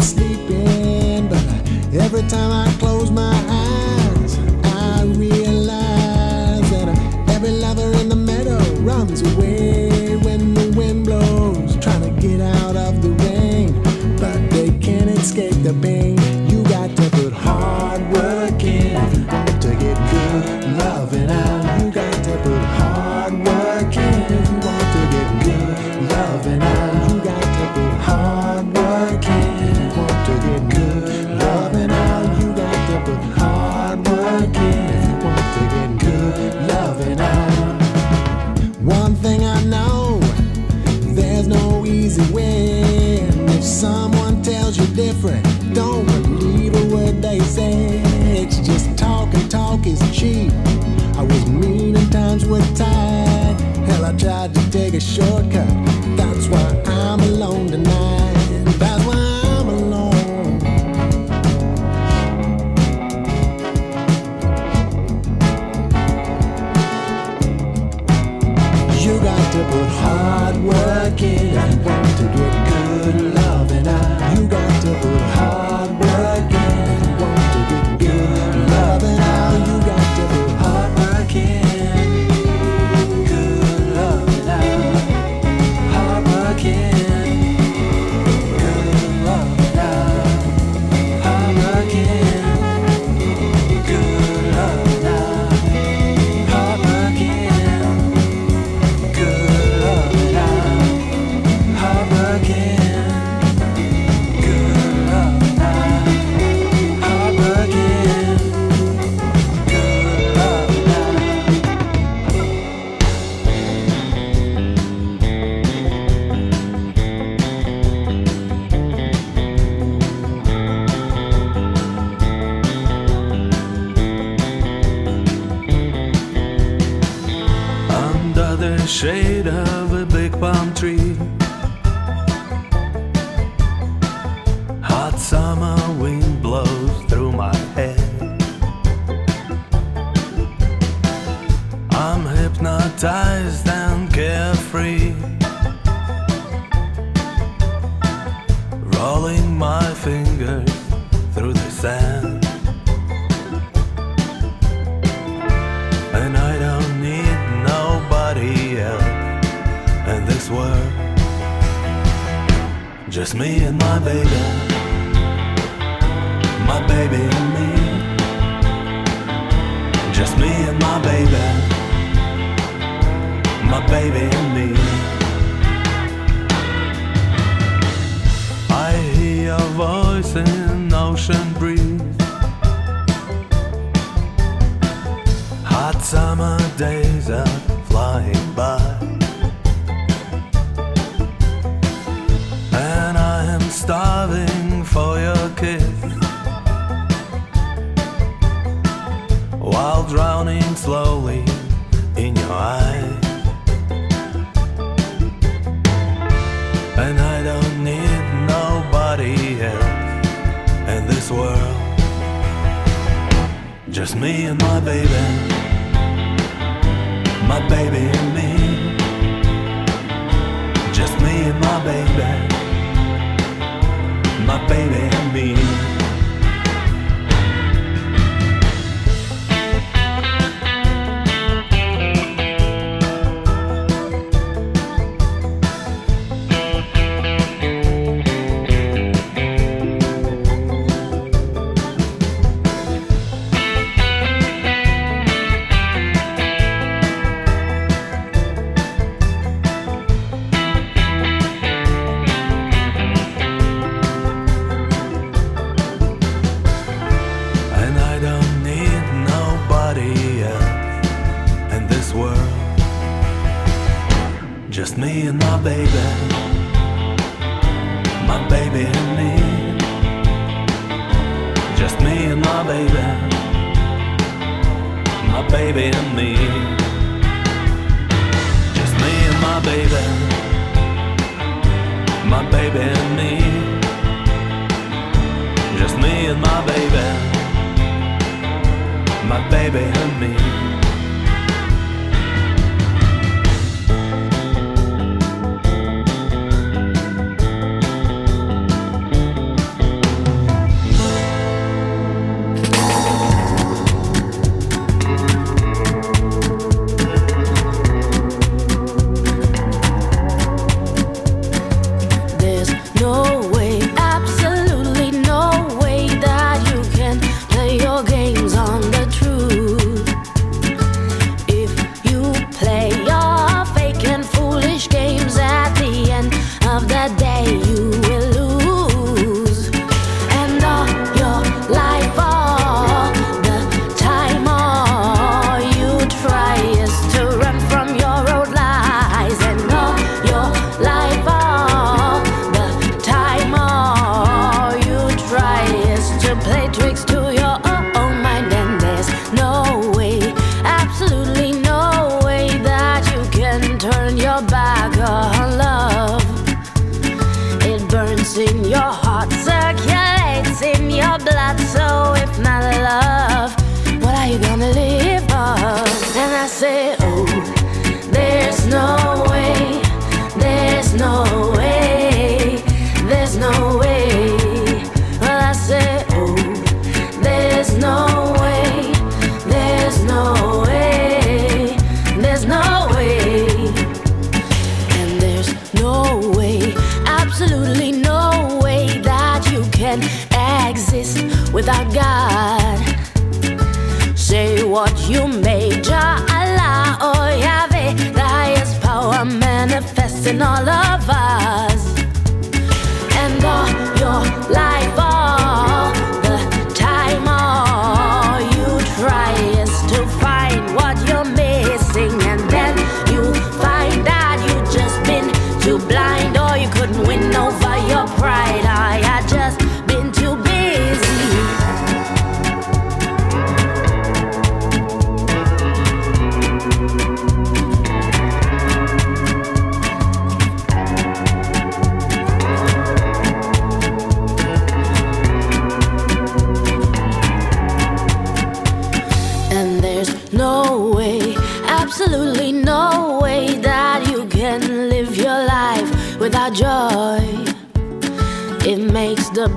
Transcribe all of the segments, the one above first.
Sleeping, but every time I close my eyes, I realize that every lover in the meadow runs away when the wind blows, trying to get out of the rain, but they can't escape the pain. different. Don't believe a word they say. It's just talk and talk is cheap. I was mean and times were tight. Hell, I tried to take a shortcut. while drowning slowly in your eyes. And I don't need nobody else in this world, just me and my baby, my baby and me. Just me and my baby, my baby and me.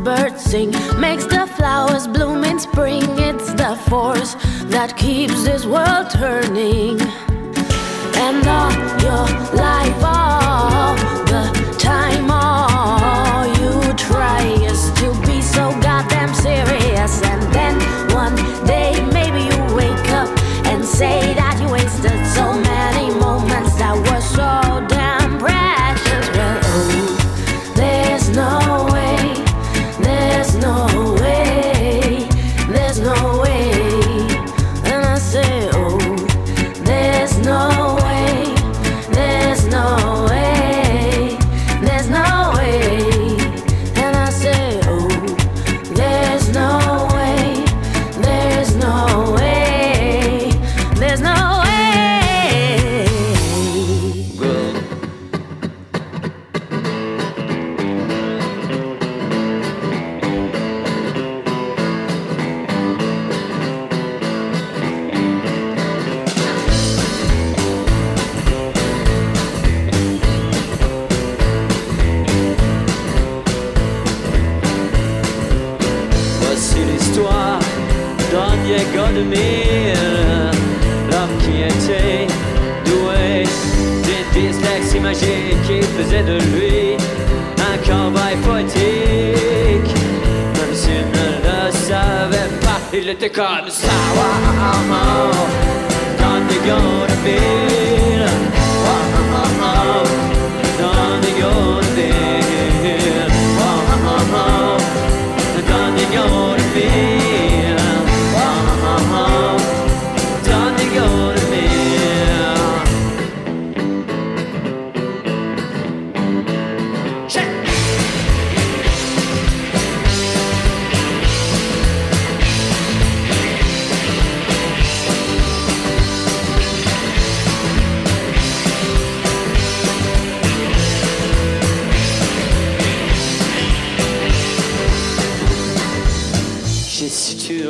Birds sing, makes the flowers bloom in spring. It's the force that keeps this world turning. And all your life, all the time, all you try is to be so goddamn serious. And then one day, maybe you wake up and say Un cowboy poétique Même s'il ne le savait pas Il était comme ça wow, Dans des gants de ville wow, Dans des gants de ville wow, Dans des gants de ville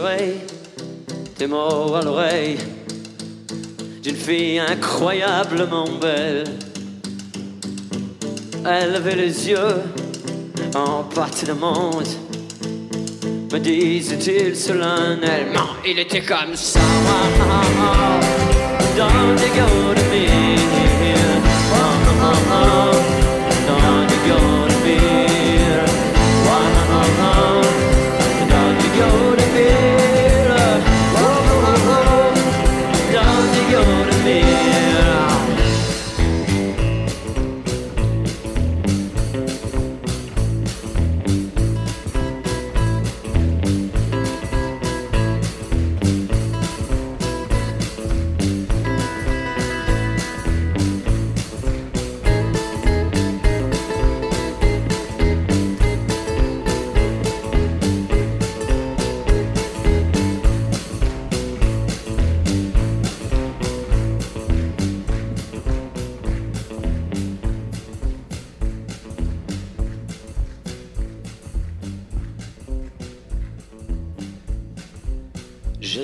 suturé des mots à l'oreille d'une fille incroyablement belle. Elle avait les yeux en pâte de monde. Me disait-il solennellement, il était comme ça. Dans des gars de mille. Dans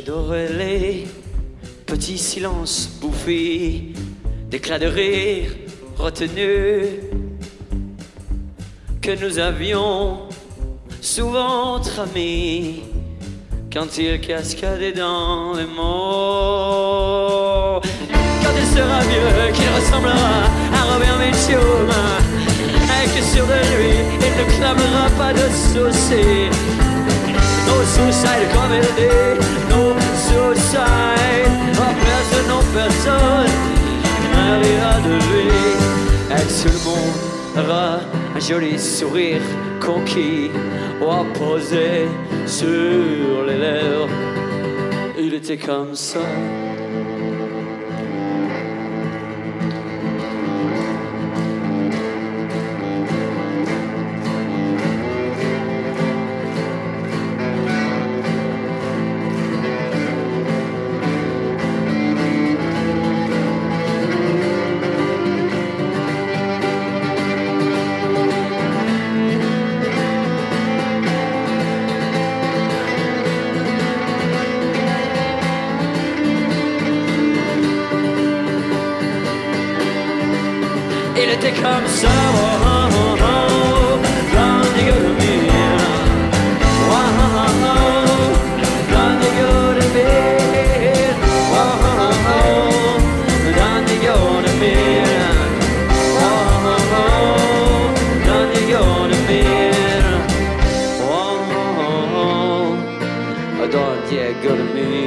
J'adorais les petits silences bouffés, d'éclats de rire retenus que nous avions souvent tramés quand il cascadait dans les mots. Quand il sera vieux, qu'il ressemblera à Robert Mitchum, et que sur de lui, il ne clamera pas de suicide comedy, no suicide. Oh, personne, non, personne n'arrivera de lui. Et tout le un joli sourire conquis oh, ou sur les lèvres. Il était comme ça. yeah, go to me.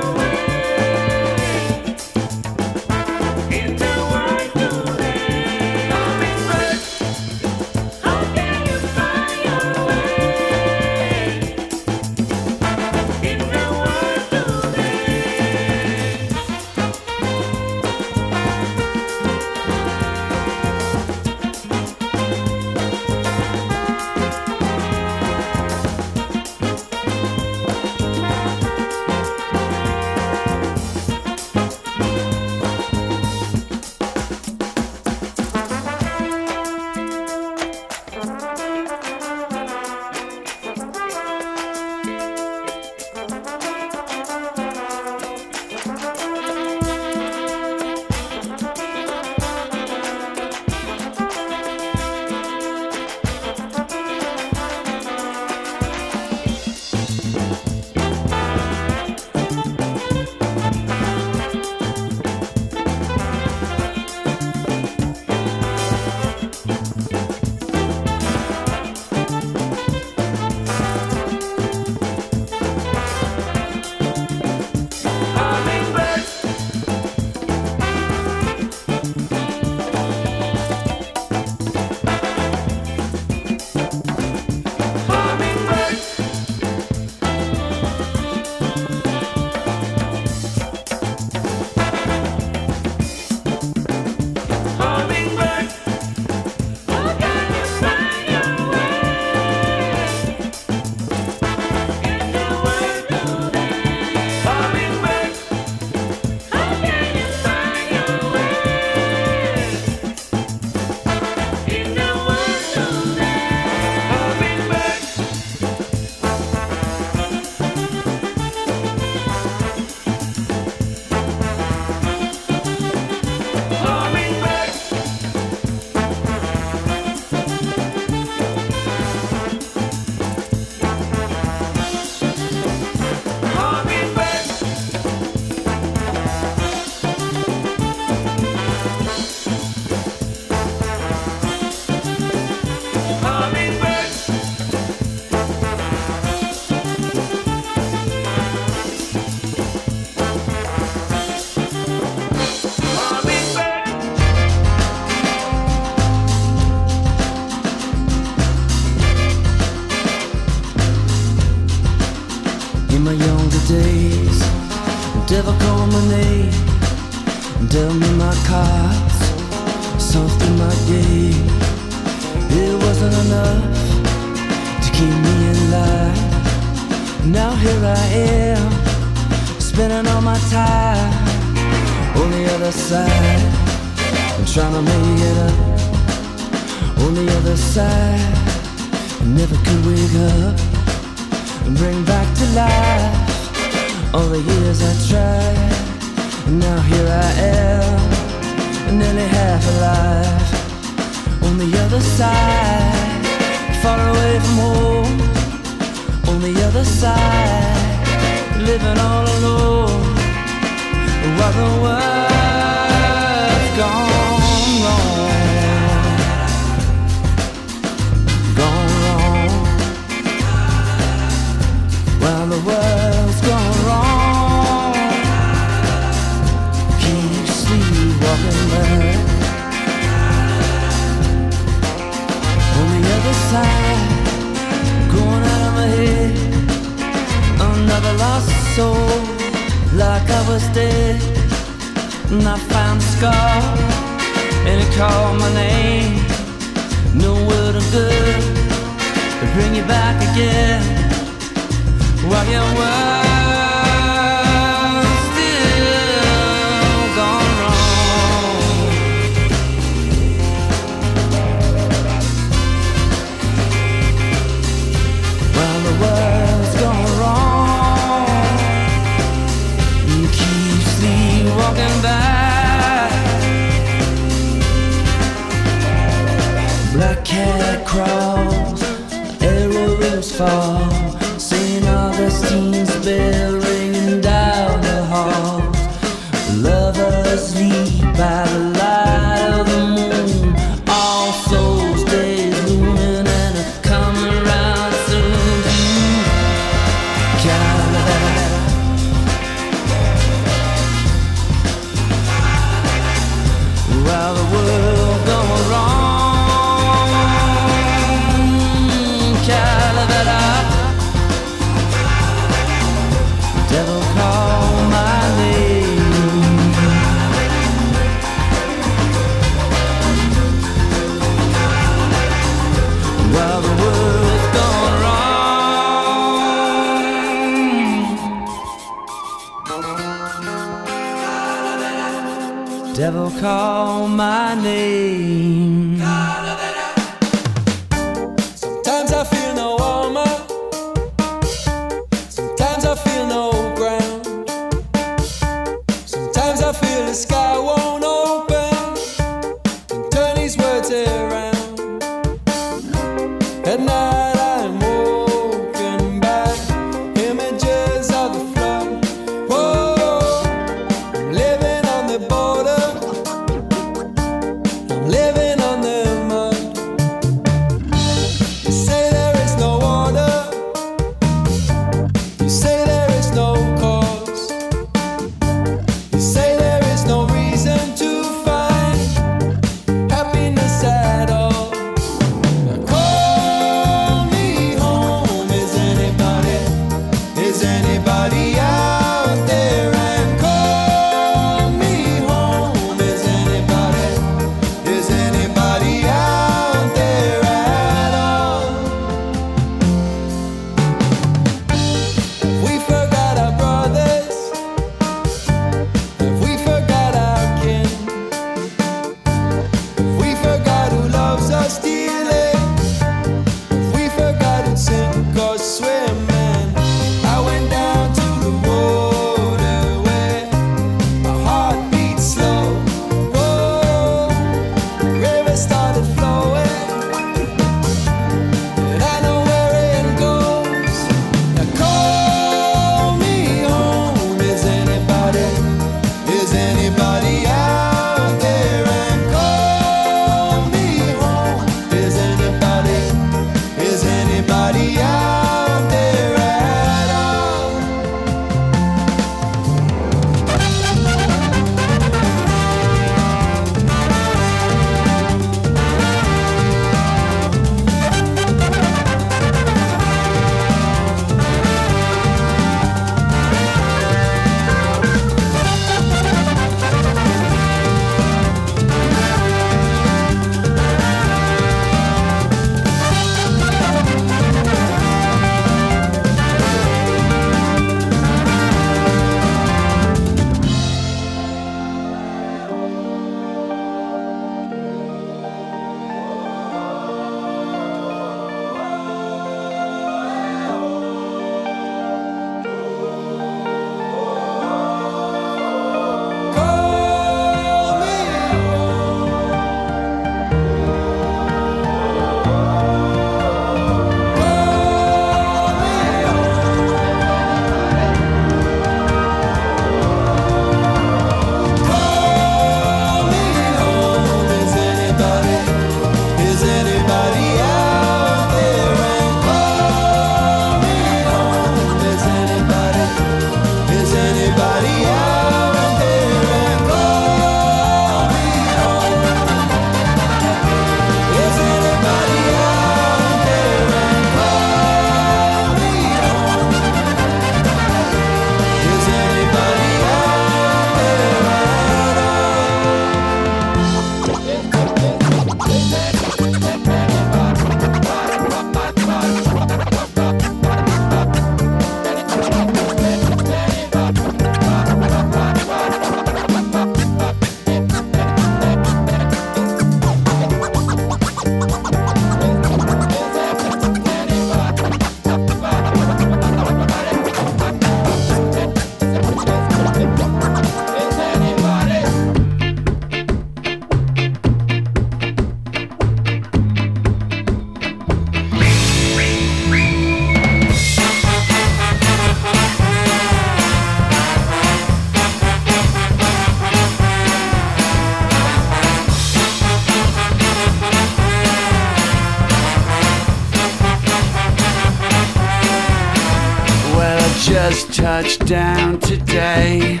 Just touched down today.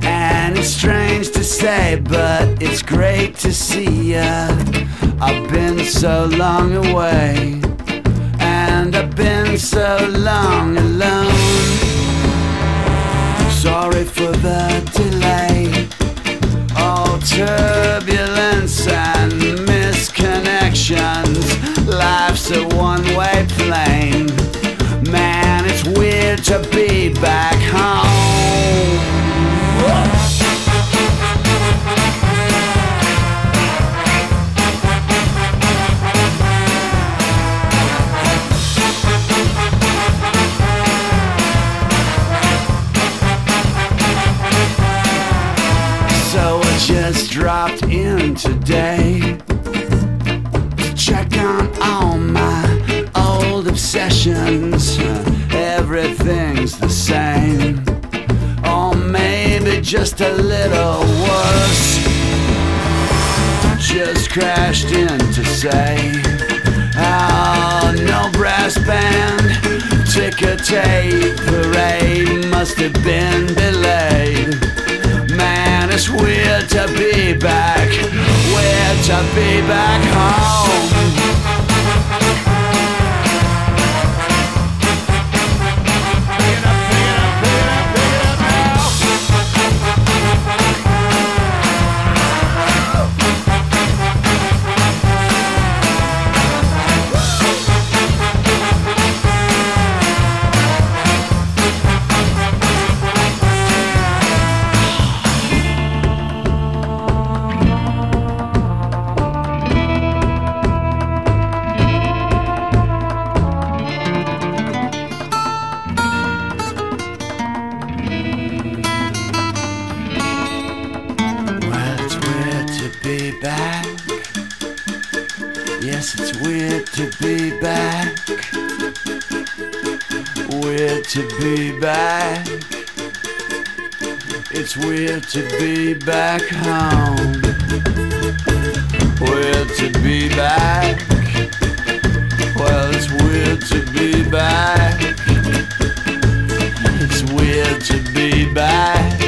And it's strange to say, but it's great to see ya. I've been so long away, and I've been so long alone. Sorry for the delay. All turbulence and misconnections. Life's a one way plane. Weird to be back home. So I just dropped in today to check on all my old obsessions. Everything's the same, or maybe just a little worse. Just crashed in to say, oh, no brass band, ticker tape parade must have been delayed. Man, it's weird to be back, weird to be back home. It's weird to be back home. Weird to be back. Well, it's weird to be back. It's weird to be back.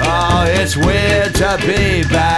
Oh, it's weird to be back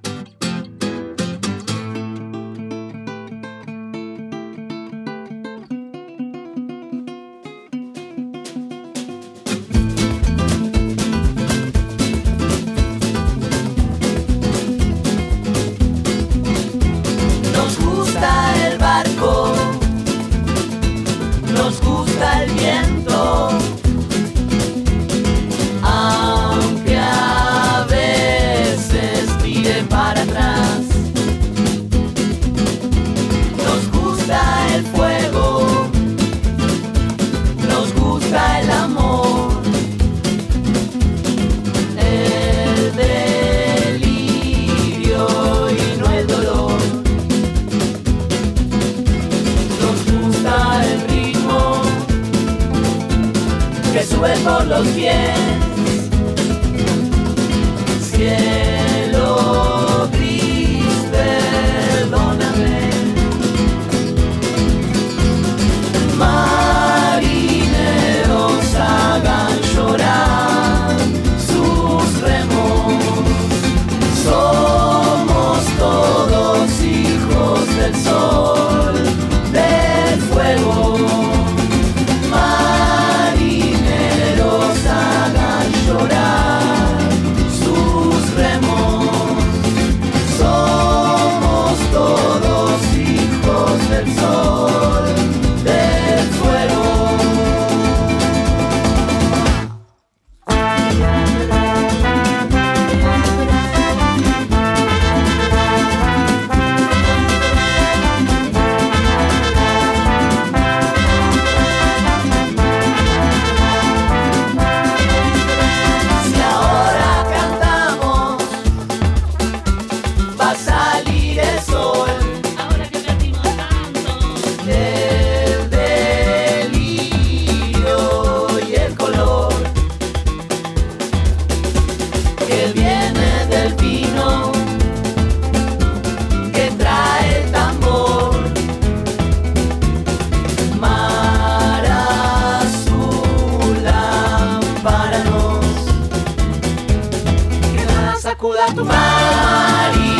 Marineros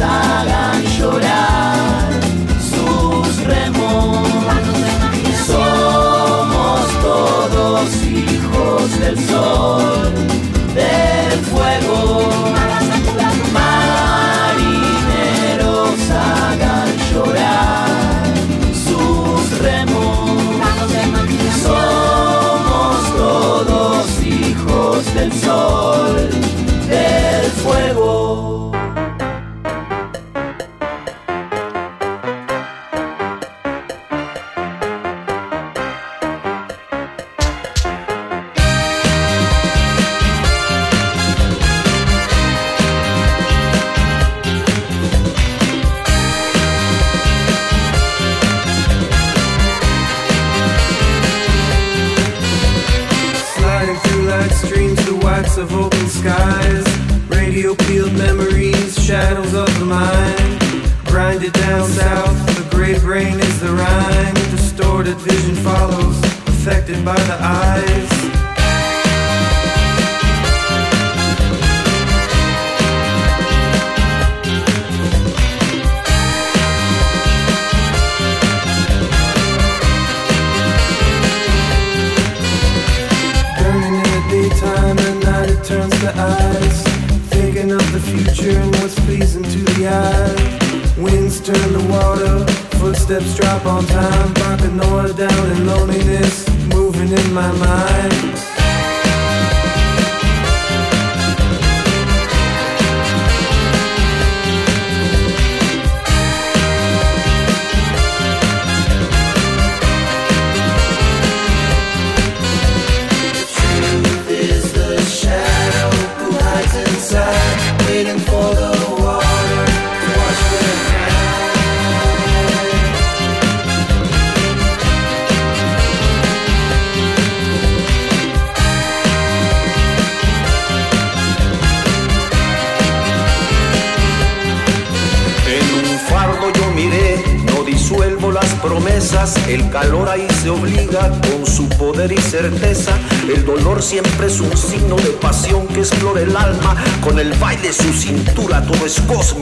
hagan llorar sus remos. Somos todos hijos del sol.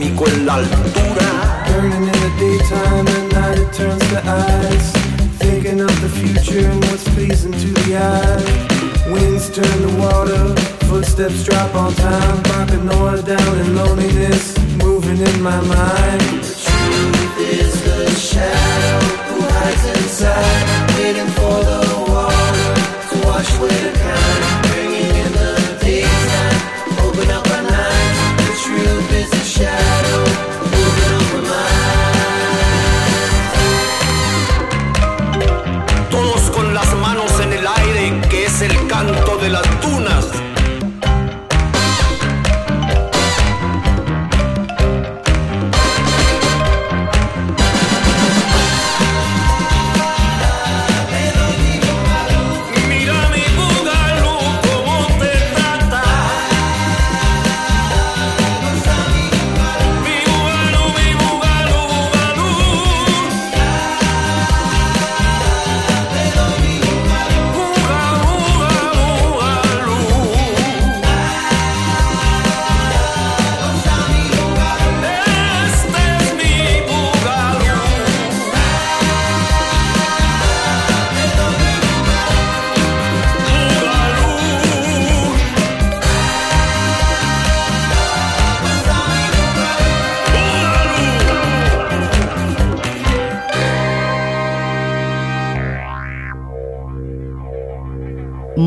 y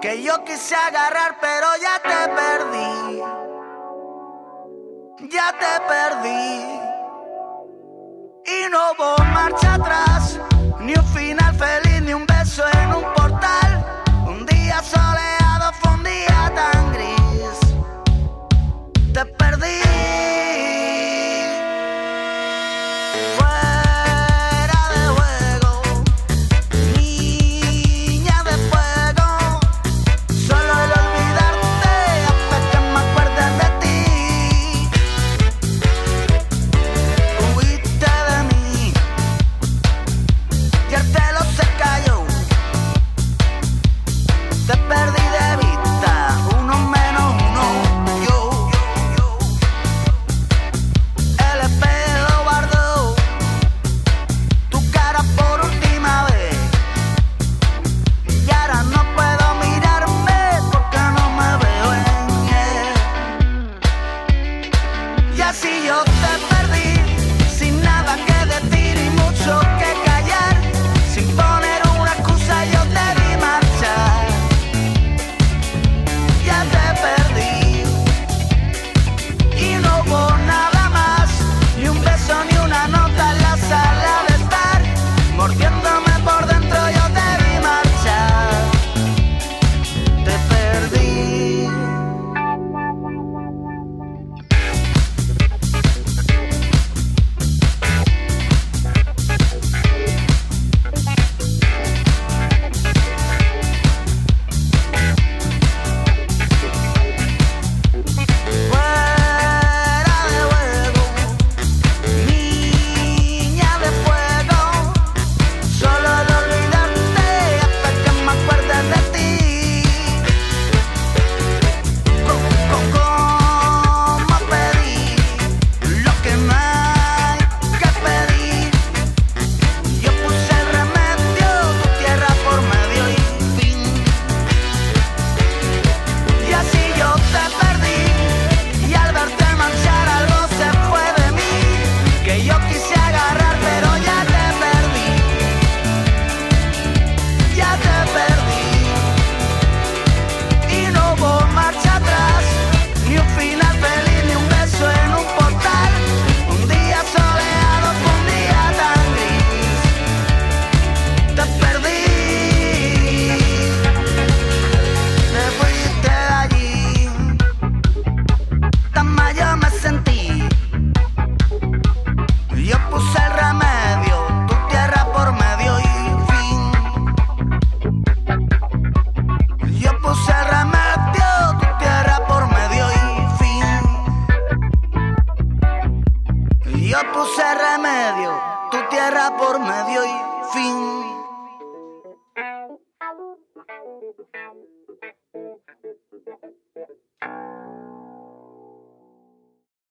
que yo quise agarrar, pero ya te perdí. Ya te perdí. Y no hubo marcha atrás, ni un final feliz, ni un beso en un